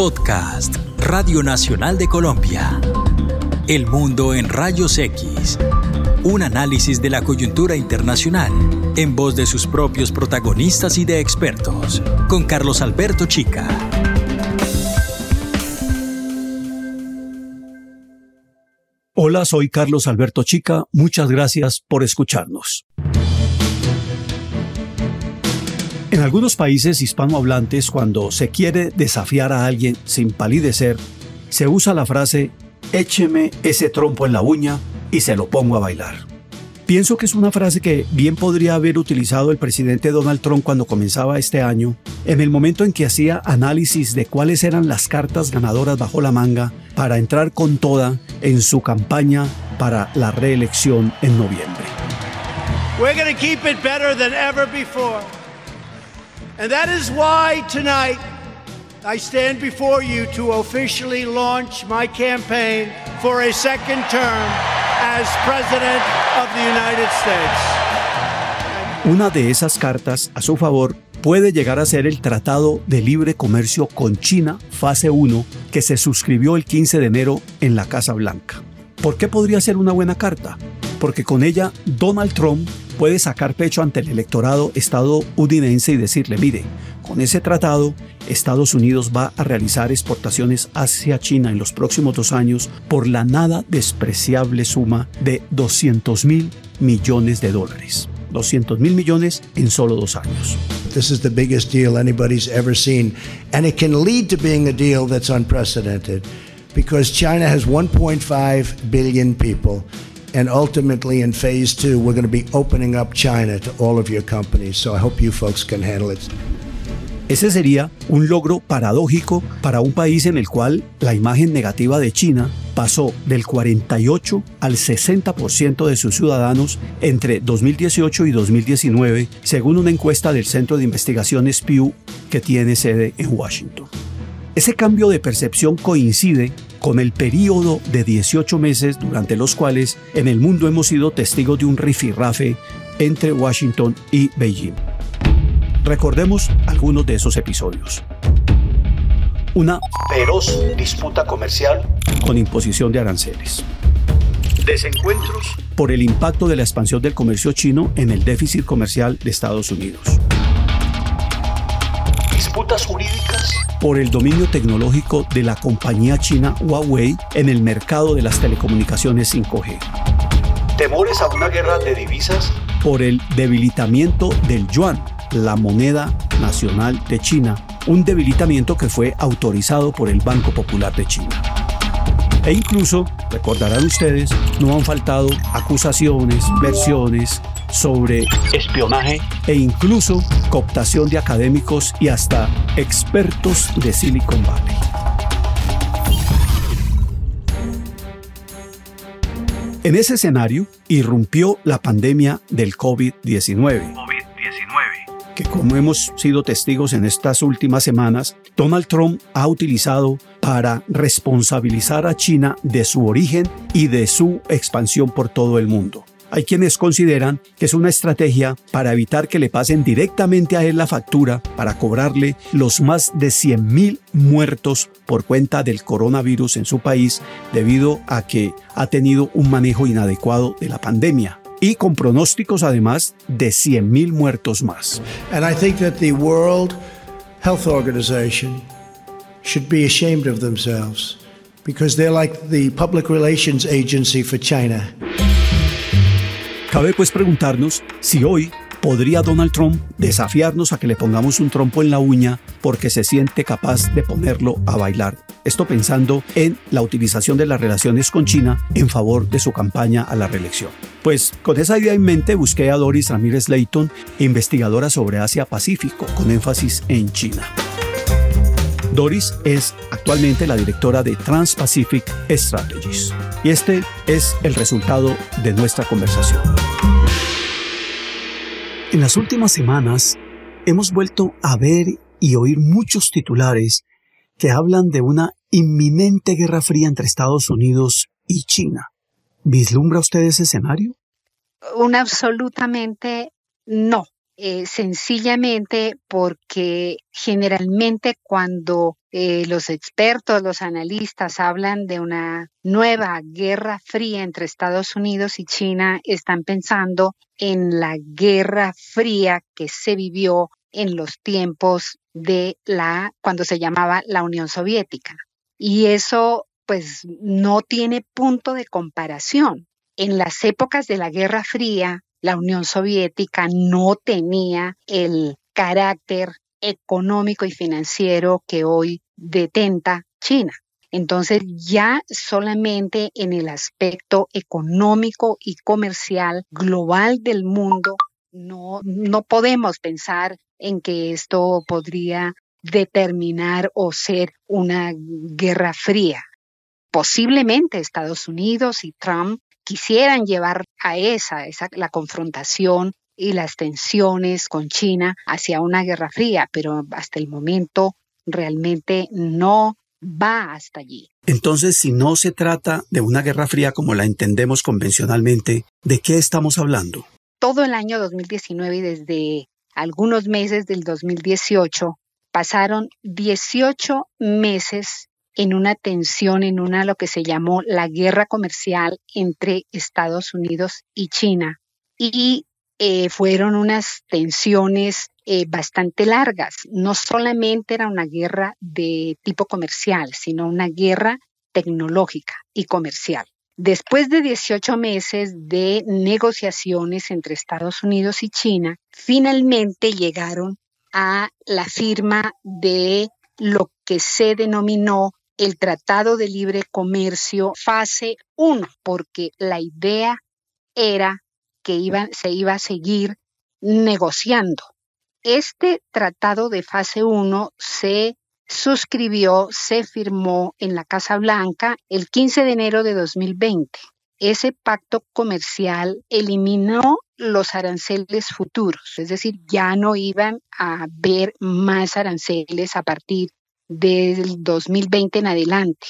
Podcast, Radio Nacional de Colombia. El mundo en rayos X. Un análisis de la coyuntura internacional en voz de sus propios protagonistas y de expertos, con Carlos Alberto Chica. Hola, soy Carlos Alberto Chica. Muchas gracias por escucharnos. En algunos países hispanohablantes, cuando se quiere desafiar a alguien sin palidecer, se usa la frase écheme ese trompo en la uña y se lo pongo a bailar. Pienso que es una frase que bien podría haber utilizado el presidente Donald Trump cuando comenzaba este año, en el momento en que hacía análisis de cuáles eran las cartas ganadoras bajo la manga para entrar con toda en su campaña para la reelección en noviembre. And that is why tonight I stand before you to officially launch my campaign for a second term as President of the United States. Una de esas cartas a su favor puede llegar a ser el Tratado de Libre Comercio con China, fase 1, que se suscribió el 15 de enero en la Casa Blanca. ¿Por qué podría ser una buena carta? Porque con ella Donald Trump puede sacar pecho ante el electorado estadounidense y decirle, mire, con ese tratado Estados Unidos va a realizar exportaciones hacia China en los próximos dos años por la nada despreciable suma de 200 mil millones de dólares. 200 mil millones en solo dos años. This is the biggest deal anybody's ever seen, and it can lead to being a deal that's unprecedented because China has 1.5 billion people. And ultimately, in phase two, we're going to be opening up China to all of your companies. So I hope you folks can handle it. Ese sería un logro paradójico para un país en el cual la imagen negativa de China pasó del 48 al 60% de sus ciudadanos entre 2018 y 2019, según una encuesta del Centro de Investigaciones Pew que tiene sede en Washington. Ese cambio de percepción coincide con el periodo de 18 meses durante los cuales en el mundo hemos sido testigos de un rifirrafe entre Washington y Beijing. Recordemos algunos de esos episodios. Una feroz disputa comercial con imposición de aranceles. Desencuentros por el impacto de la expansión del comercio chino en el déficit comercial de Estados Unidos. Disputas jurídicas por el dominio tecnológico de la compañía china Huawei en el mercado de las telecomunicaciones 5G. Temores a una guerra de divisas por el debilitamiento del yuan la moneda nacional de China, un debilitamiento que fue autorizado por el Banco Popular de China. E incluso, recordarán ustedes, no han faltado acusaciones, versiones sobre espionaje e incluso cooptación de académicos y hasta expertos de Silicon Valley. En ese escenario irrumpió la pandemia del COVID-19 que como hemos sido testigos en estas últimas semanas, Donald Trump ha utilizado para responsabilizar a China de su origen y de su expansión por todo el mundo. Hay quienes consideran que es una estrategia para evitar que le pasen directamente a él la factura para cobrarle los más de 100.000 muertos por cuenta del coronavirus en su país debido a que ha tenido un manejo inadecuado de la pandemia y con pronósticos además de 100.000 muertos más. And I think that the World Health Organization should be ashamed of themselves because they're like the public relations agency for China. Cabe pues preguntarnos si hoy ¿Podría Donald Trump desafiarnos a que le pongamos un trompo en la uña porque se siente capaz de ponerlo a bailar? Esto pensando en la utilización de las relaciones con China en favor de su campaña a la reelección. Pues con esa idea en mente busqué a Doris Ramírez Leighton, investigadora sobre Asia-Pacífico, con énfasis en China. Doris es actualmente la directora de Trans-Pacific Strategies. Y este es el resultado de nuestra conversación. En las últimas semanas hemos vuelto a ver y oír muchos titulares que hablan de una inminente guerra fría entre Estados Unidos y China. ¿Vislumbra usted ese escenario? Un absolutamente no. Eh, sencillamente porque generalmente cuando eh, los expertos, los analistas hablan de una nueva guerra fría entre Estados Unidos y China, están pensando en la guerra fría que se vivió en los tiempos de la, cuando se llamaba la Unión Soviética. Y eso pues no tiene punto de comparación. En las épocas de la Guerra Fría, la Unión Soviética no tenía el carácter económico y financiero que hoy detenta China. Entonces ya solamente en el aspecto económico y comercial global del mundo no, no podemos pensar en que esto podría determinar o ser una guerra fría. Posiblemente Estados Unidos y Trump quisieran llevar a esa, esa la confrontación y las tensiones con China hacia una guerra fría, pero hasta el momento realmente no va hasta allí. Entonces, si no se trata de una guerra fría como la entendemos convencionalmente, ¿de qué estamos hablando? Todo el año 2019 y desde algunos meses del 2018 pasaron 18 meses en una tensión, en una lo que se llamó la guerra comercial entre Estados Unidos y China. Y eh, fueron unas tensiones eh, bastante largas. No solamente era una guerra de tipo comercial, sino una guerra tecnológica y comercial. Después de 18 meses de negociaciones entre Estados Unidos y China, finalmente llegaron a la firma de lo que se denominó el Tratado de Libre Comercio fase 1, porque la idea era que se iba a seguir negociando. Este tratado de fase 1 se suscribió, se firmó en la Casa Blanca el 15 de enero de 2020. Ese pacto comercial eliminó los aranceles futuros, es decir, ya no iban a haber más aranceles a partir del 2020 en adelante.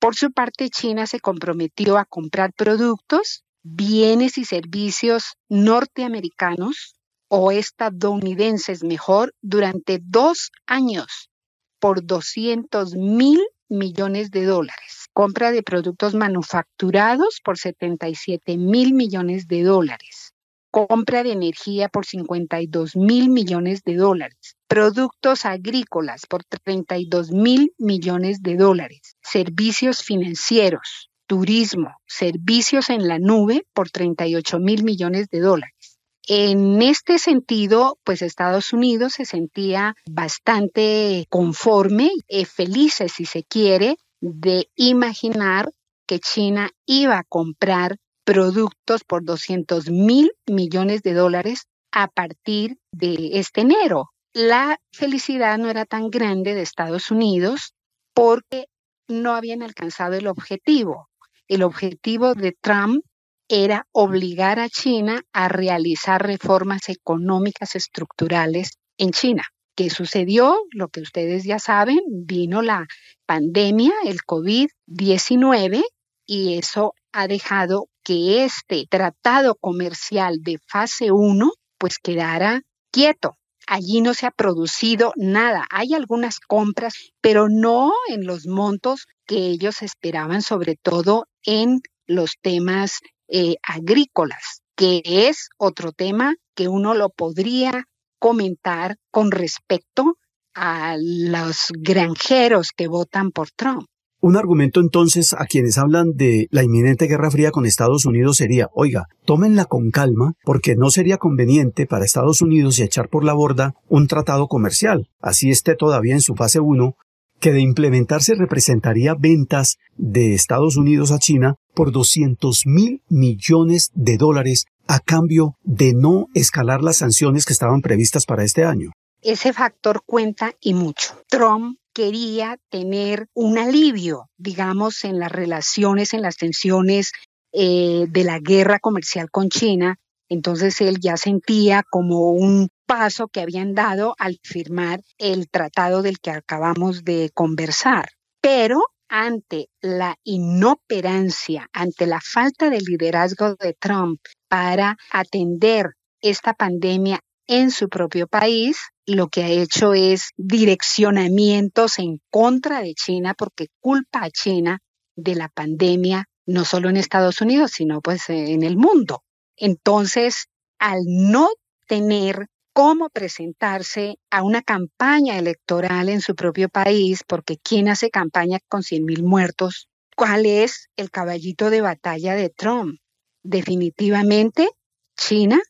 Por su parte, China se comprometió a comprar productos, bienes y servicios norteamericanos o estadounidenses mejor durante dos años por 200 mil millones de dólares. Compra de productos manufacturados por 77 mil millones de dólares. Compra de energía por 52 mil millones de dólares. Productos agrícolas por 32 mil millones de dólares. Servicios financieros, turismo, servicios en la nube por 38 mil millones de dólares. En este sentido, pues Estados Unidos se sentía bastante conforme, feliz si se quiere, de imaginar que China iba a comprar productos por 200 mil millones de dólares a partir de este enero. La felicidad no era tan grande de Estados Unidos porque no habían alcanzado el objetivo. El objetivo de Trump era obligar a China a realizar reformas económicas estructurales en China. ¿Qué sucedió? Lo que ustedes ya saben, vino la pandemia, el COVID-19, y eso ha dejado que este tratado comercial de fase 1 pues quedara quieto. Allí no se ha producido nada. Hay algunas compras, pero no en los montos que ellos esperaban, sobre todo en los temas eh, agrícolas, que es otro tema que uno lo podría comentar con respecto a los granjeros que votan por Trump. Un argumento entonces a quienes hablan de la inminente guerra fría con Estados Unidos sería, oiga, tómenla con calma porque no sería conveniente para Estados Unidos echar por la borda un tratado comercial, así esté todavía en su fase 1, que de implementarse representaría ventas de Estados Unidos a China por 200 mil millones de dólares a cambio de no escalar las sanciones que estaban previstas para este año. Ese factor cuenta y mucho. Trump quería tener un alivio, digamos, en las relaciones, en las tensiones eh, de la guerra comercial con China. Entonces él ya sentía como un paso que habían dado al firmar el tratado del que acabamos de conversar. Pero ante la inoperancia, ante la falta de liderazgo de Trump para atender esta pandemia en su propio país, lo que ha hecho es direccionamientos en contra de China porque culpa a China de la pandemia, no solo en Estados Unidos, sino pues en el mundo. Entonces, al no tener cómo presentarse a una campaña electoral en su propio país, porque ¿quién hace campaña con 100 mil muertos? ¿Cuál es el caballito de batalla de Trump? Definitivamente China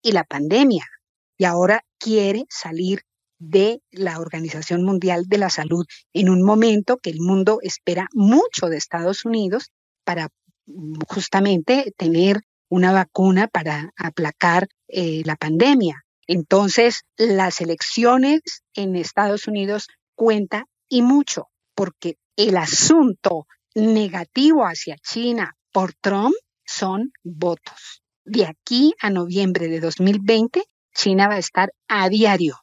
y la pandemia. Y ahora quiere salir de la Organización Mundial de la Salud en un momento que el mundo espera mucho de Estados Unidos para justamente tener una vacuna para aplacar eh, la pandemia. Entonces, las elecciones en Estados Unidos cuenta y mucho, porque el asunto negativo hacia China por Trump son votos. De aquí a noviembre de 2020, China va a estar a diario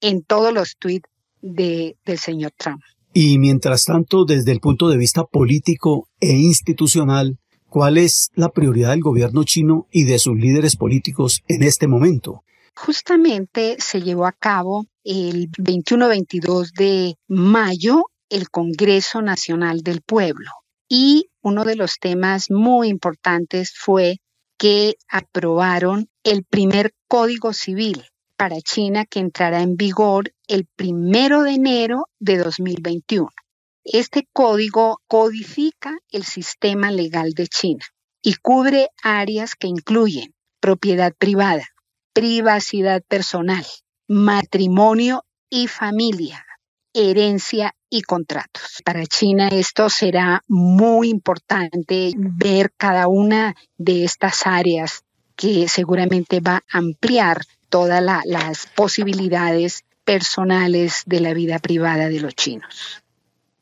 en todos los tweets de, del señor Trump. Y mientras tanto, desde el punto de vista político e institucional, ¿cuál es la prioridad del gobierno chino y de sus líderes políticos en este momento? Justamente se llevó a cabo el 21-22 de mayo el Congreso Nacional del Pueblo y uno de los temas muy importantes fue que aprobaron el primer Código Civil para China que entrará en vigor el primero de enero de 2021. Este código codifica el sistema legal de China y cubre áreas que incluyen propiedad privada, privacidad personal, matrimonio y familia, herencia y contratos. Para China esto será muy importante ver cada una de estas áreas que seguramente va a ampliar todas las posibilidades personales de la vida privada de los chinos.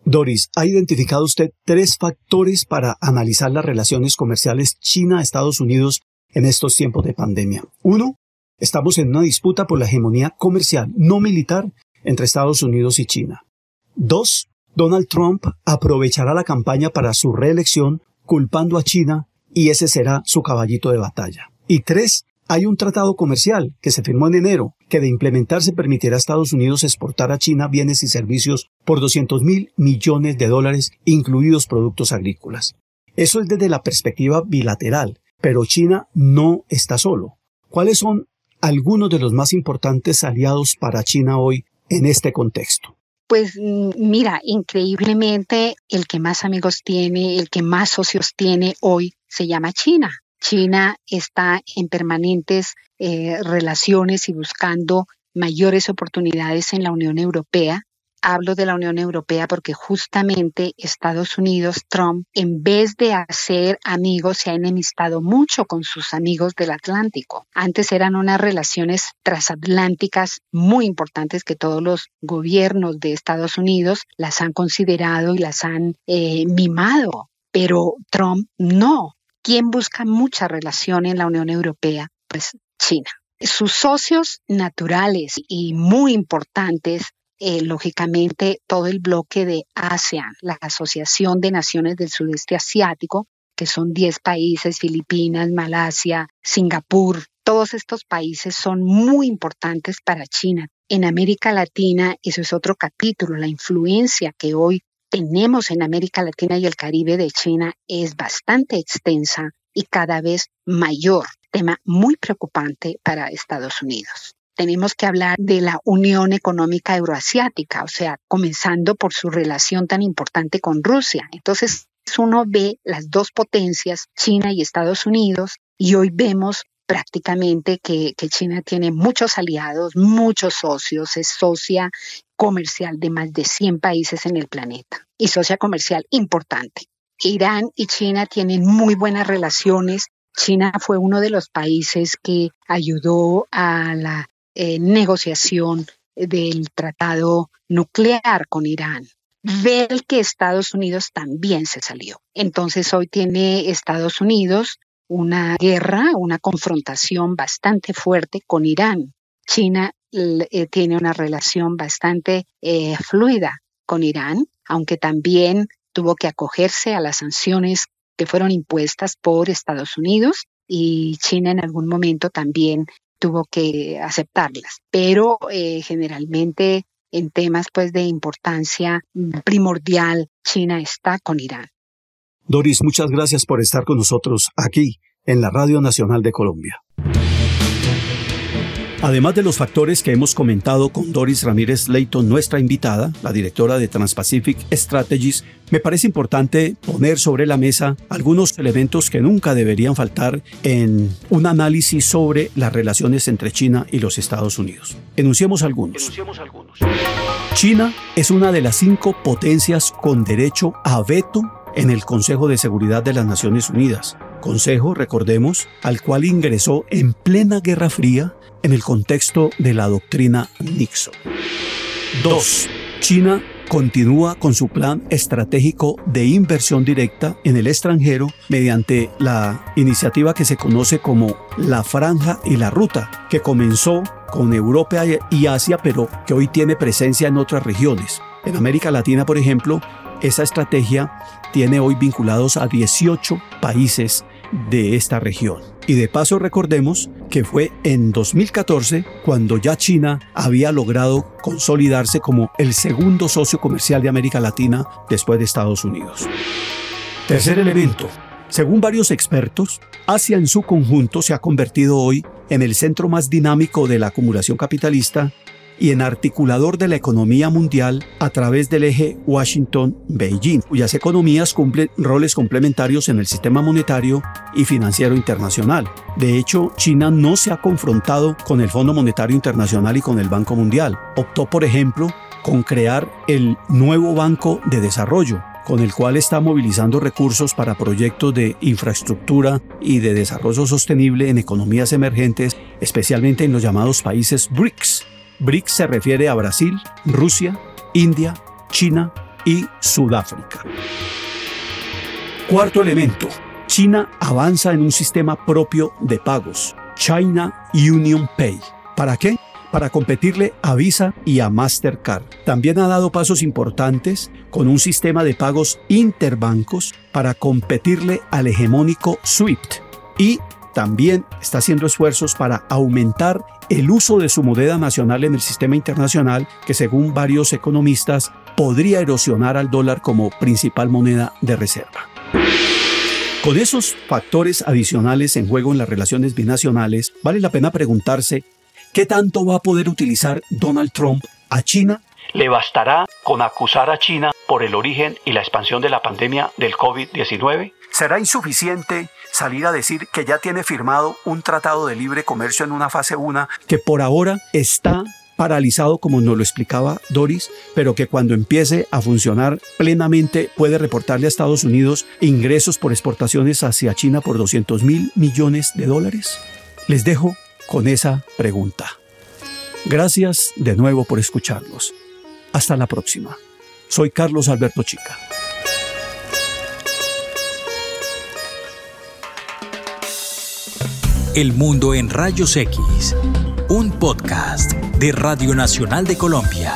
Doris, ¿ha identificado usted tres factores para analizar las relaciones comerciales China-Estados Unidos en estos tiempos de pandemia? Uno, Estamos en una disputa por la hegemonía comercial no militar entre Estados Unidos y China. Dos, Donald Trump aprovechará la campaña para su reelección culpando a China y ese será su caballito de batalla. Y tres, hay un tratado comercial que se firmó en enero que de implementarse permitirá a Estados Unidos exportar a China bienes y servicios por 200 mil millones de dólares, incluidos productos agrícolas. Eso es desde la perspectiva bilateral, pero China no está solo. ¿Cuáles son algunos de los más importantes aliados para China hoy en este contexto? Pues mira, increíblemente el que más amigos tiene, el que más socios tiene hoy se llama China. China está en permanentes eh, relaciones y buscando mayores oportunidades en la Unión Europea Hablo de la Unión Europea porque justamente Estados Unidos, Trump, en vez de hacer amigos, se ha enemistado mucho con sus amigos del Atlántico. Antes eran unas relaciones transatlánticas muy importantes que todos los gobiernos de Estados Unidos las han considerado y las han eh, mimado, pero Trump no. ¿Quién busca mucha relación en la Unión Europea? Pues China. Sus socios naturales y muy importantes eh, lógicamente todo el bloque de ASEAN, la Asociación de Naciones del Sudeste Asiático, que son 10 países, Filipinas, Malasia, Singapur, todos estos países son muy importantes para China. En América Latina, eso es otro capítulo, la influencia que hoy tenemos en América Latina y el Caribe de China es bastante extensa y cada vez mayor, tema muy preocupante para Estados Unidos tenemos que hablar de la Unión Económica Euroasiática, o sea, comenzando por su relación tan importante con Rusia. Entonces, uno ve las dos potencias, China y Estados Unidos, y hoy vemos prácticamente que, China tiene muchos aliados, muchos socios, es socia comercial de más de 100 países en el planeta y socia comercial importante. Irán y China tienen muy buenas relaciones. China fue uno de los países que ayudó a la eh, negociación del tratado nuclear con Irán. Ver que Estados Unidos también se salió. Entonces hoy tiene Estados Unidos una guerra, una confrontación bastante fuerte con Irán. China eh, tiene una relación bastante eh, fluida con Irán, aunque también tuvo que acogerse a las sanciones que fueron impuestas por Estados Unidos y China en algún momento también tuvo que aceptarlas. Pero eh, generalmente en temas pues de importancia primordial, China está con Irán. Doris, muchas gracias por estar con nosotros aquí en la Radio Nacional de Colombia. Además de los factores que hemos comentado con Doris Ramírez Leighton, nuestra invitada, la directora de Transpacific Strategies, me parece importante poner sobre la mesa algunos elementos que nunca deberían faltar en un análisis sobre las relaciones entre China y los Estados Unidos. Enunciemos algunos. Enunciemos algunos. China es una de las cinco potencias con derecho a veto en el Consejo de Seguridad de las Naciones Unidas. Consejo, recordemos, al cual ingresó en plena Guerra Fría en el contexto de la doctrina Nixon. 2. China continúa con su plan estratégico de inversión directa en el extranjero mediante la iniciativa que se conoce como la Franja y la Ruta, que comenzó con Europa y Asia, pero que hoy tiene presencia en otras regiones. En América Latina, por ejemplo, esa estrategia tiene hoy vinculados a 18 países de esta región. Y de paso recordemos que fue en 2014 cuando ya China había logrado consolidarse como el segundo socio comercial de América Latina después de Estados Unidos. Tercer elemento. Según varios expertos, Asia en su conjunto se ha convertido hoy en el centro más dinámico de la acumulación capitalista y en articulador de la economía mundial a través del eje Washington-Beijing, cuyas economías cumplen roles complementarios en el sistema monetario y financiero internacional. De hecho, China no se ha confrontado con el Fondo Monetario Internacional y con el Banco Mundial. Optó, por ejemplo, con crear el nuevo Banco de Desarrollo, con el cual está movilizando recursos para proyectos de infraestructura y de desarrollo sostenible en economías emergentes, especialmente en los llamados países BRICS, BRICS se refiere a Brasil, Rusia, India, China y Sudáfrica. Cuarto elemento. China avanza en un sistema propio de pagos, China Union Pay. ¿Para qué? Para competirle a Visa y a Mastercard. También ha dado pasos importantes con un sistema de pagos interbancos para competirle al hegemónico SWIFT y también está haciendo esfuerzos para aumentar el uso de su moneda nacional en el sistema internacional, que según varios economistas podría erosionar al dólar como principal moneda de reserva. Con esos factores adicionales en juego en las relaciones binacionales, vale la pena preguntarse qué tanto va a poder utilizar Donald Trump a China. ¿Le bastará con acusar a China por el origen y la expansión de la pandemia del COVID-19? ¿Será insuficiente salir a decir que ya tiene firmado un tratado de libre comercio en una fase 1 que por ahora está paralizado como nos lo explicaba Doris, pero que cuando empiece a funcionar plenamente puede reportarle a Estados Unidos ingresos por exportaciones hacia China por 200 mil millones de dólares? Les dejo con esa pregunta. Gracias de nuevo por escucharnos. Hasta la próxima. Soy Carlos Alberto Chica. El Mundo en Rayos X, un podcast de Radio Nacional de Colombia.